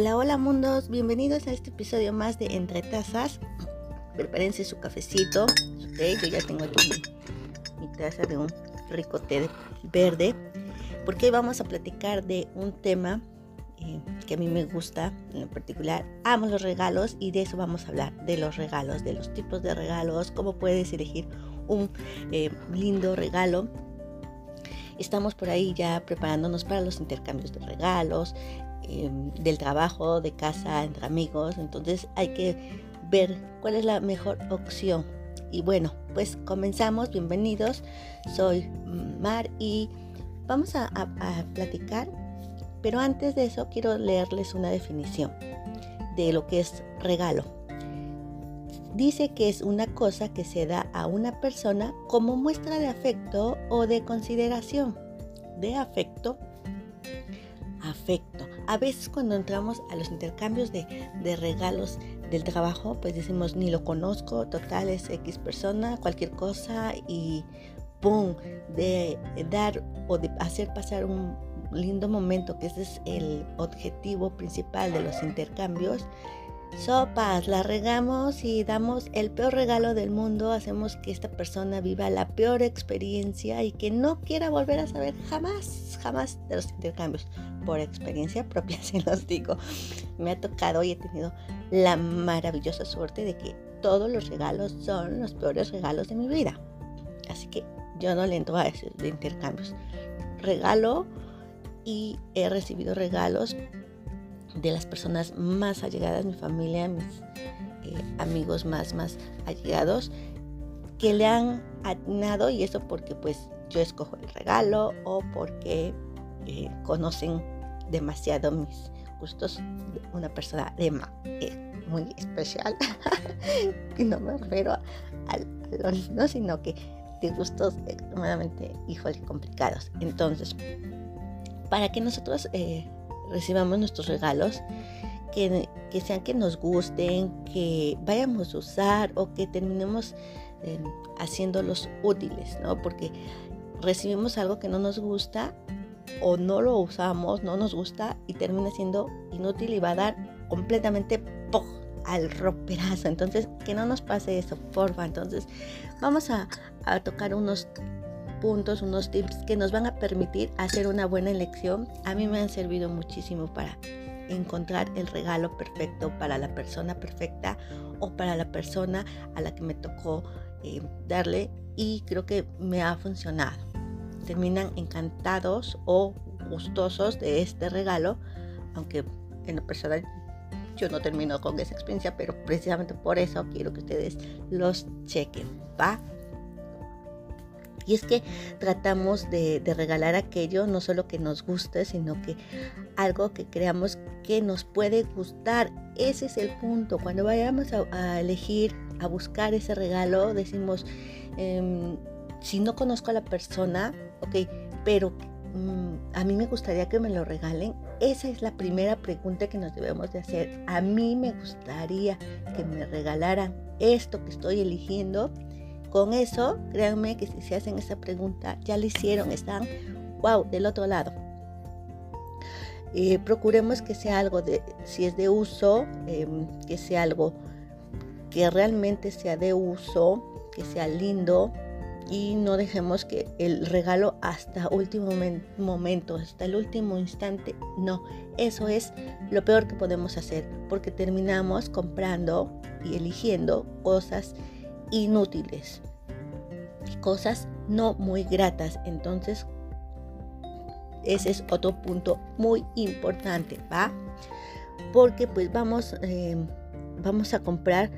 Hola, hola mundos, bienvenidos a este episodio más de Entre Tazas. Prepárense su cafecito, yo ya tengo aquí mi, taza de un rico té verde, porque hoy vamos a platicar de un tema eh, que a mí me gusta en particular. Amo los regalos y de eso vamos a hablar, de los regalos, de los tipos de regalos, cómo puedes elegir un eh, lindo regalo estamos por ahí ya preparándonos para los intercambios de regalos, em, del trabajo, de casa, entre amigos. Entonces hay que ver cuál es la mejor opción. Y bueno, pues comenzamos. Bienvenidos. Soy Mar y vamos a, a platicar. Pero antes de eso quiero leerles una definición de lo que es regalo. Dice que es una cosa que se da a una persona como muestra de afecto o de consideración. De afecto, afecto. A veces cuando entramos a los intercambios de, regalos del trabajo, pues decimos, ni lo conozco, total es X persona, cualquier cosa y ¡pum! De dar o de hacer pasar un lindo momento, que ese es el objetivo principal de los intercambios, Sopas, la regamos y damos el peor regalo del mundo, hacemos que esta persona viva la peor experiencia y que no quiera volver a saber jamás, jamás de los intercambios. Por experiencia propia, si los digo. Me ha tocado y he tenido la maravillosa suerte de que todos los regalos son los peores regalos de mi vida. Así que yo no le entro a esos de intercambios. Regalo y he recibido regalos de las personas más allegadas, mi familia, mis eh, amigos más, más allegados, que le han atinado y eso porque pues yo escojo el regalo o porque eh, conocen demasiado mis gustos. Una persona de eh, muy especial y no me refiero a, los no sino que de gustos extremadamente híjole complicados. Entonces para que nosotros recibamos nuestros regalos, que, sean que nos gusten, que vayamos a usar o que terminemos em, haciéndolos útiles, ¿no? Porque recibimos algo que no nos gusta o no lo usamos, no nos gusta y termina siendo inútil y va a dar completamente al roperazo. Entonces, que no nos pase eso, porfa. Entonces, vamos a, a tocar unos puntos, unos tips que nos van a permitir hacer una buena elección. A mí me han servido muchísimo para encontrar el regalo perfecto para la persona perfecta o para la persona a la que me tocó eh, darle y creo que me ha funcionado. Terminan encantados o gustosos de este regalo, aunque en lo personal yo no termino con esa experiencia, pero precisamente por eso quiero que ustedes los chequen, ¿va? Y es que tratamos de, regalar aquello no solo que nos guste, sino que algo que creamos que nos puede gustar. Ese es el punto. Cuando vayamos a, elegir, a buscar ese regalo, decimos, em, si no conozco a la persona, ok, pero mm, a mí me gustaría que me lo regalen. Esa es la primera pregunta que nos debemos de hacer. A mí me gustaría que me regalaran esto que estoy eligiendo con eso, créanme que si se hacen esa pregunta, ya lo hicieron, están, wow, del otro lado. Eh, procuremos que sea algo de, si es de uso, em, que sea algo que realmente sea de uso, que sea lindo y no dejemos que el regalo hasta último momento, hasta el último instante, no, eso es lo peor que podemos hacer porque terminamos comprando y eligiendo cosas inútiles, cosas no muy gratas. Entonces, ese es otro punto muy importante, ¿va? Porque pues vamos, eh, vamos a comprar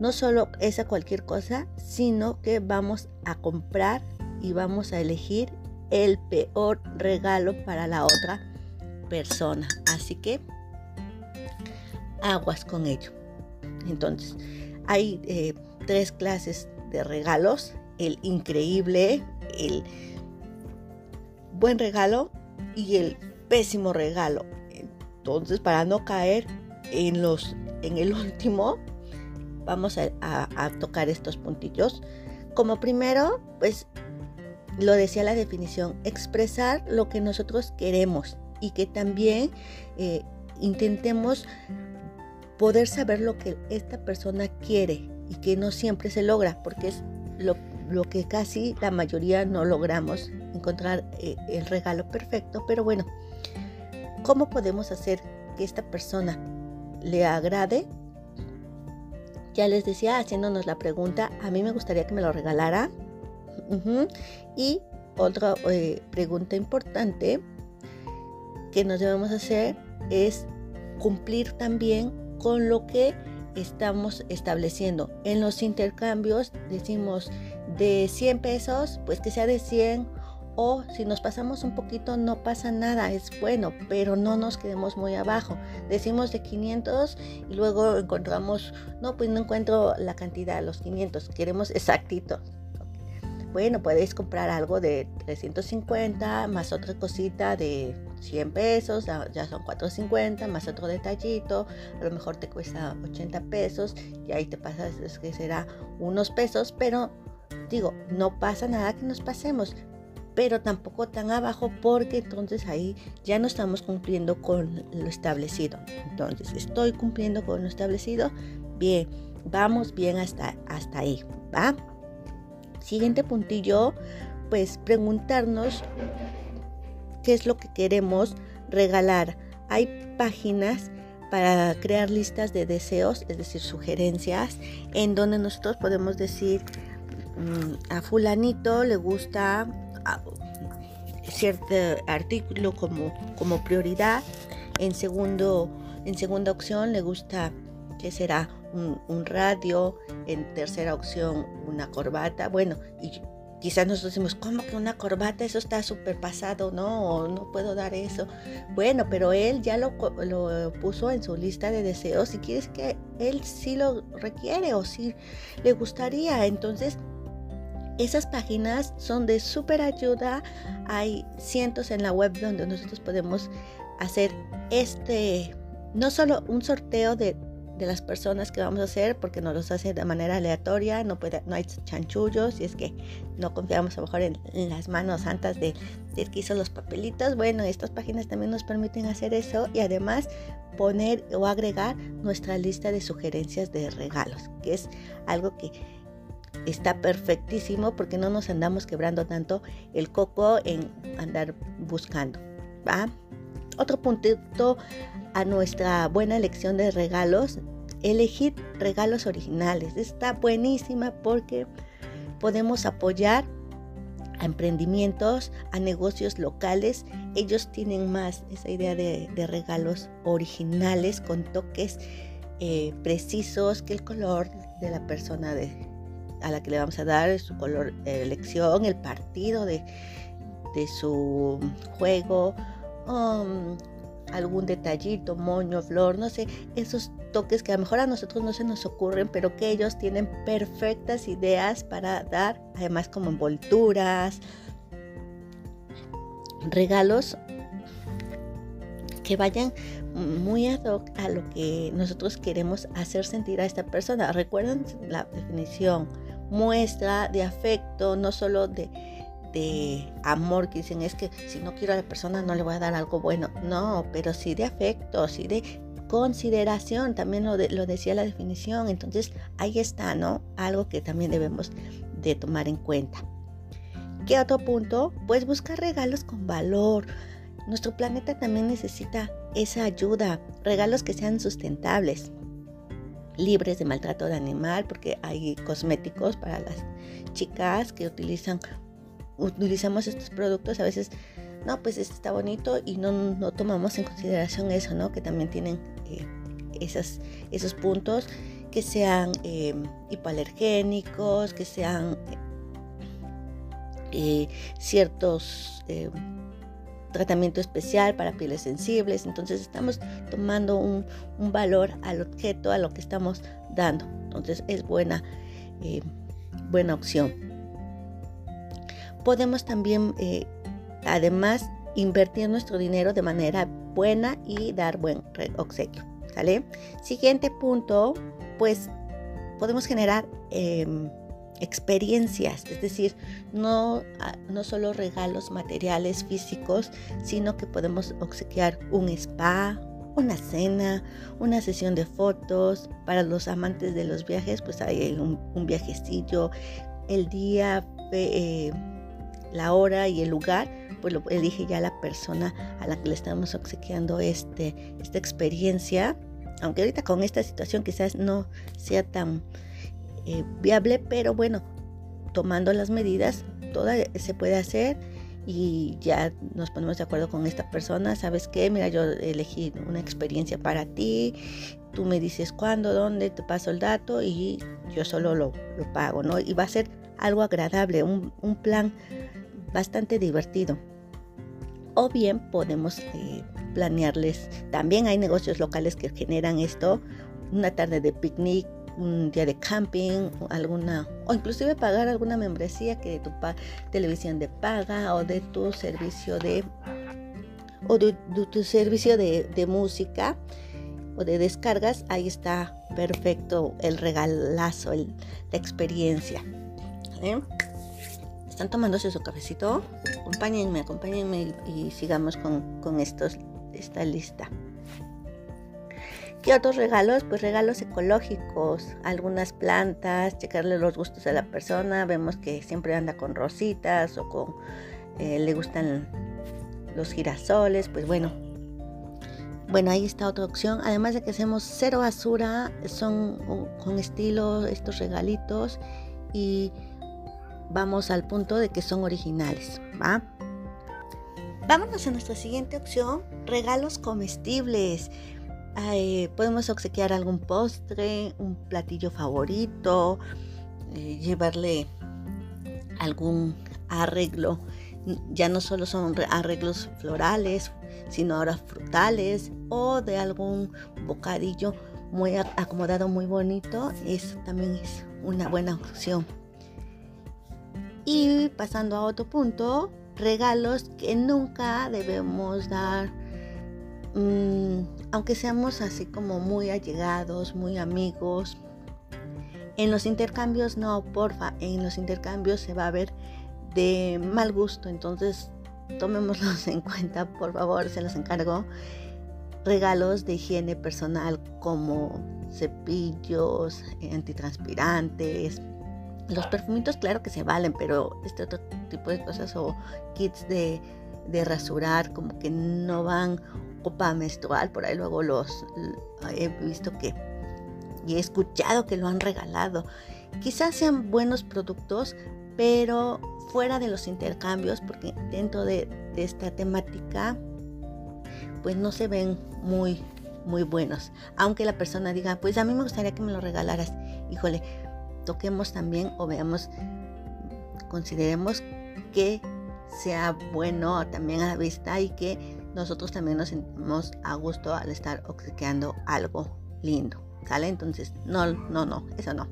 no solo esa cualquier cosa, sino que vamos a comprar y vamos a elegir el peor regalo para la otra persona. Así que aguas con ello. Entonces, hay eh, tres clases de regalos. El increíble, el buen regalo y el pésimo regalo. Entonces, para no caer en los en el último, vamos a, tocar estos puntillos. Como primero, pues lo decía la definición, expresar lo que nosotros queremos y que también eh, intentemos poder saber lo que esta persona quiere y que no siempre se logra, porque es lo, que casi la mayoría no logramos, encontrar eh, el regalo perfecto, pero bueno, ¿cómo podemos hacer que esta persona le agrade? Ya les decía, haciéndonos la pregunta, a mí me gustaría que me lo regalara. Y otra eh, pregunta importante que nos debemos hacer es cumplir también con lo que estamos estableciendo. En los intercambios decimos de 100 pesos, pues que sea de 100 o si nos pasamos un poquito no pasa nada, es bueno, pero no nos quedemos muy abajo. Decimos de 500 y luego encontramos, no, pues no encuentro la cantidad, los 500, queremos exactito. Bueno, podéis comprar algo de 350 más otra cosita de 100 pesos, ya son 450, más otro detallito, a lo mejor te cuesta 80 pesos y ahí te pasas, que será unos pesos, pero digo, no pasa nada que nos pasemos, pero tampoco tan abajo porque entonces ahí ya no estamos cumpliendo con lo establecido. Entonces, estoy cumpliendo con lo establecido, bien, vamos bien hasta, hasta ahí, ¿va? Siguiente puntillo, pues preguntarnos qué es lo que queremos regalar. Hay páginas para crear listas de deseos, es decir, sugerencias, en donde nosotros podemos decir mm, a fulanito le gusta ah, cierto artículo como, como prioridad, en segundo en segunda opción le gusta que será un, radio, en tercera opción una corbata, bueno, y Quizás nosotros decimos, ¿cómo que una corbata? Eso está súper pasado, no, no puedo dar eso. Bueno, pero él ya lo, lo, puso en su lista de deseos y quieres que él sí lo requiere o sí le gustaría. Entonces, esas páginas son de súper ayuda. Hay cientos en la web donde nosotros podemos hacer este, no solo un sorteo de de las personas que vamos a hacer porque nos los hace de manera aleatoria, no, puede, no hay chanchullos y es que no confiamos a lo mejor en, las manos santas de, que hizo los papelitos. Bueno, estas páginas también nos permiten hacer eso y además poner o agregar nuestra lista de sugerencias de regalos, que es algo que está perfectísimo porque no nos andamos quebrando tanto el coco en andar buscando. ¿va? Otro puntito a nuestra buena elección de regalos, elegir regalos originales. Está buenísima porque podemos apoyar a emprendimientos, a negocios locales. Ellos tienen más esa idea de, regalos originales con toques eh, precisos que el color de la persona a la que le vamos a dar, su color de elección, el partido de, de su juego. Um, algún detallito, moño, flor, no sé, esos toques que a lo mejor a nosotros no se nos ocurren, pero que ellos tienen perfectas ideas para dar, además como envolturas, regalos que vayan muy ad hoc a lo que nosotros queremos hacer sentir a esta persona. Recuerden la definición, muestra de afecto, no solo de de amor que dicen es que si no quiero a la persona no le voy a dar algo bueno. No, pero sí de afecto, sí de consideración, también lo, lo decía la definición. Entonces ahí está, ¿no? Algo que también debemos de tomar en cuenta. ¿Qué otro punto? Pues buscar regalos con valor. Nuestro planeta también necesita esa ayuda, regalos que sean sustentables, libres de maltrato de animal, porque hay cosméticos para las chicas que utilizan utilizamos estos productos, a veces, no, pues este está bonito y no, no tomamos en consideración eso, ¿no? Que también tienen eh, esos puntos que sean eh, hipoalergénicos, que sean eh, ciertos tratamiento especial para pieles sensibles. Entonces estamos tomando un, un, valor al objeto, a lo que estamos dando. Entonces es buena, buena opción podemos también, eh, además, invertir nuestro dinero de manera buena y dar buen obsequio. ¿Sale? Siguiente punto, pues podemos generar em, experiencias, es decir, no, ah, no solo regalos materiales físicos, sino que podemos obsequiar un spa, una cena, una sesión de fotos. Para los amantes de los viajes, pues hay un, viajecillo, el día, eh, la hora y el lugar, pues lo elige ya la persona a la que le estamos obsequiando este, esta experiencia. Aunque ahorita con esta situación quizás no sea tan eh, viable, pero bueno, tomando las medidas, todo se puede hacer y ya nos ponemos de acuerdo con esta persona. ¿Sabes qué? Mira, yo elegí una experiencia para ti. Tú me dices cuándo, dónde, te paso el dato y yo solo lo, lo pago, ¿no? Y va a ser algo agradable, un, un plan bastante divertido. O bien podemos eh, planearles, también hay negocios locales que generan esto, una tarde de picnic, un día de camping, alguna, o inclusive pagar alguna membresía que de tu televisión de paga o de tu servicio de, o de, tu servicio de, música o de descargas, ahí está perfecto el regalazo, la experiencia. ¿eh? ¿Están tomándose su cafecito? Acompáñenme, acompáñenme y, sigamos con, con estos, esta lista. ¿Qué otros regalos? Pues regalos ecológicos, algunas plantas, checarle los gustos a la persona. Vemos que siempre anda con rositas o con eh, le gustan los girasoles. Pues bueno, bueno, ahí está otra opción. Además de que hacemos cero basura, son con estilo estos regalitos y vamos al punto de que son originales, ¿va? Vámonos a nuestra siguiente opción, regalos comestibles podemos obsequiar algún postre, un platillo favorito, eh, llevarle algún arreglo. Ya no solo son arreglos florales, sino ahora frutales o de algún bocadillo muy acomodado, muy bonito. Eso también es una buena opción. Y pasando a otro punto, regalos que nunca debemos dar Mm, aunque seamos así como muy allegados, muy amigos, en los intercambios no, porfa, en los intercambios se va a ver de mal gusto, entonces tomémoslos en cuenta, por favor, se los encargo. Regalos de higiene personal como cepillos, antitranspirantes, los perfumitos claro que se valen, pero este otro tipo de cosas o kits de, de rasurar como que no van copa menstrual, por ahí luego los he visto que y he escuchado que lo han regalado. Quizás sean buenos productos, pero fuera de los intercambios, porque dentro de, esta temática, pues no se ven muy, muy buenos. Aunque la persona diga, pues a mí me gustaría que me lo regalaras. Híjole, toquemos también o veamos, consideremos que sea bueno también a la vista y que nosotros también nos sentimos a gusto al estar obsequiando algo lindo. ¿Sale? Entonces, no, no, no, eso no.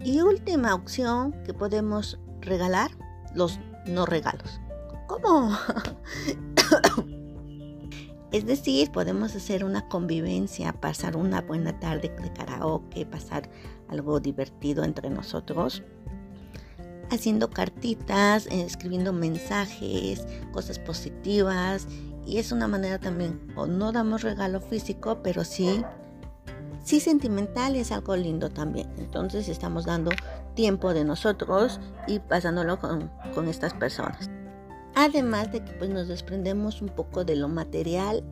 Y última opción que podemos regalar, los no regalos. ¿Cómo? es decir, podemos hacer una convivencia, pasar una buena tarde de karaoke, pasar algo divertido entre nosotros haciendo cartitas, eh, escribiendo mensajes, cosas positivas. Y es una manera también, o no damos regalo físico, pero sí, sí sentimental es algo lindo también. Entonces estamos dando tiempo de nosotros y pasándolo con, con estas personas. Además de que pues nos desprendemos un poco de lo material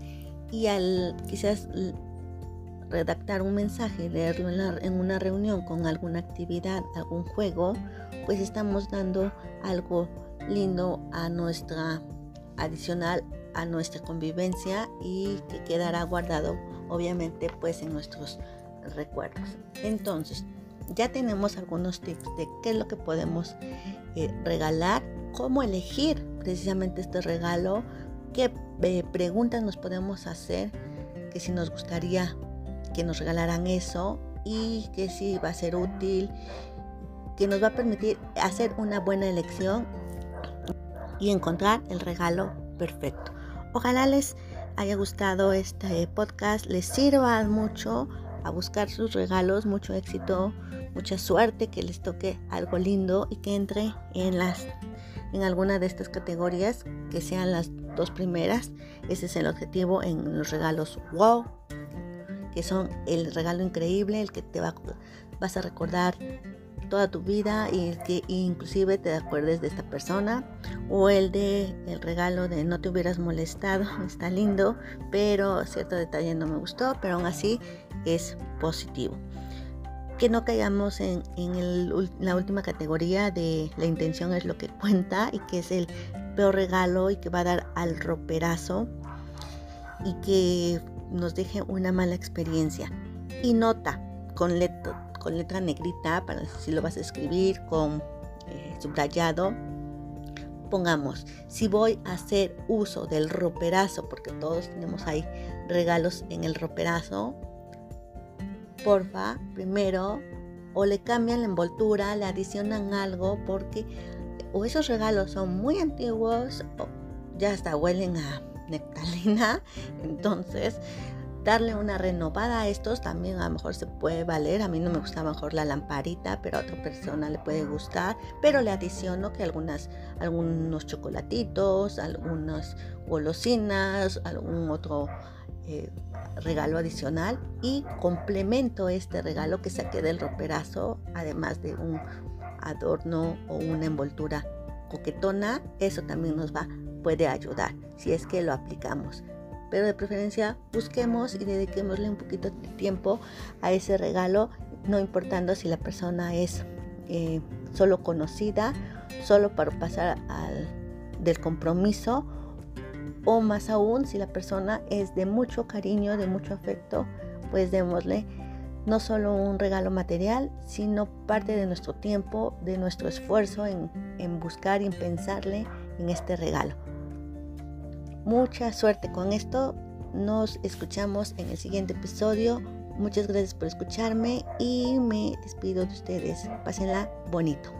y al quizás redactar un mensaje, leerlo en, una reunión con alguna actividad, algún juego, pues estamos dando algo lindo a nuestra adicional a nuestra convivencia y que quedará guardado obviamente pues en nuestros recuerdos. Entonces, ya tenemos algunos tips de qué es lo que podemos eh, regalar, cómo elegir precisamente este regalo, qué eh, preguntas nos podemos hacer, que si nos gustaría que nos regalaran eso y que sí va a ser útil, que nos va a permitir hacer una buena elección y encontrar el regalo perfecto. Ojalá les haya gustado este podcast, les sirva mucho a buscar sus regalos, mucho éxito, mucha suerte, que les toque algo lindo y que entre en las en alguna de estas categorías, que sean las dos primeras. Ese es el objetivo en los regalos wow, que son el regalo increíble, el que te va, vas a recordar toda tu vida y que inclusive te acuerdes de esta persona o el de el regalo de no te hubieras molestado está lindo pero cierto detalle no me gustó pero aún así es positivo que no caigamos en, la última categoría de la intención es lo que cuenta y que es el peor regalo y que va a dar al roperazo y que nos deje una mala experiencia. Y nota con, letra, con letra negrita, para si lo vas a escribir con eh, subrayado, pongamos, si voy a hacer uso del roperazo, porque todos tenemos ahí regalos en el roperazo, porfa, primero, o le cambian la envoltura, le adicionan algo, porque o esos regalos son muy antiguos, o ya hasta huelen a nectalina, entonces darle una renovada a estos también a lo mejor se puede valer. A mí no me gusta mejor la lamparita, pero a otra persona le puede gustar. Pero le adiciono que algunos chocolatitos, algunas golosinas, algún otro eh, regalo adicional y complemento este regalo que saqué del roperazo, además de un adorno o una envoltura coquetona, eso también nos va, puede ayudar si es que lo aplicamos. Pero de preferencia busquemos y dediquémosle un poquito de tiempo a ese regalo, no importando si la persona es eh, solo conocida, solo para pasar al, del compromiso o más aún si la persona es de mucho cariño, de mucho afecto, pues démosle no solo un regalo material, sino parte de nuestro tiempo, de nuestro esfuerzo en, en buscar y en pensarle en este regalo. Mucha suerte con esto. Nos escuchamos en el siguiente episodio. Muchas gracias por escucharme y me despido de ustedes. Pásenla bonito.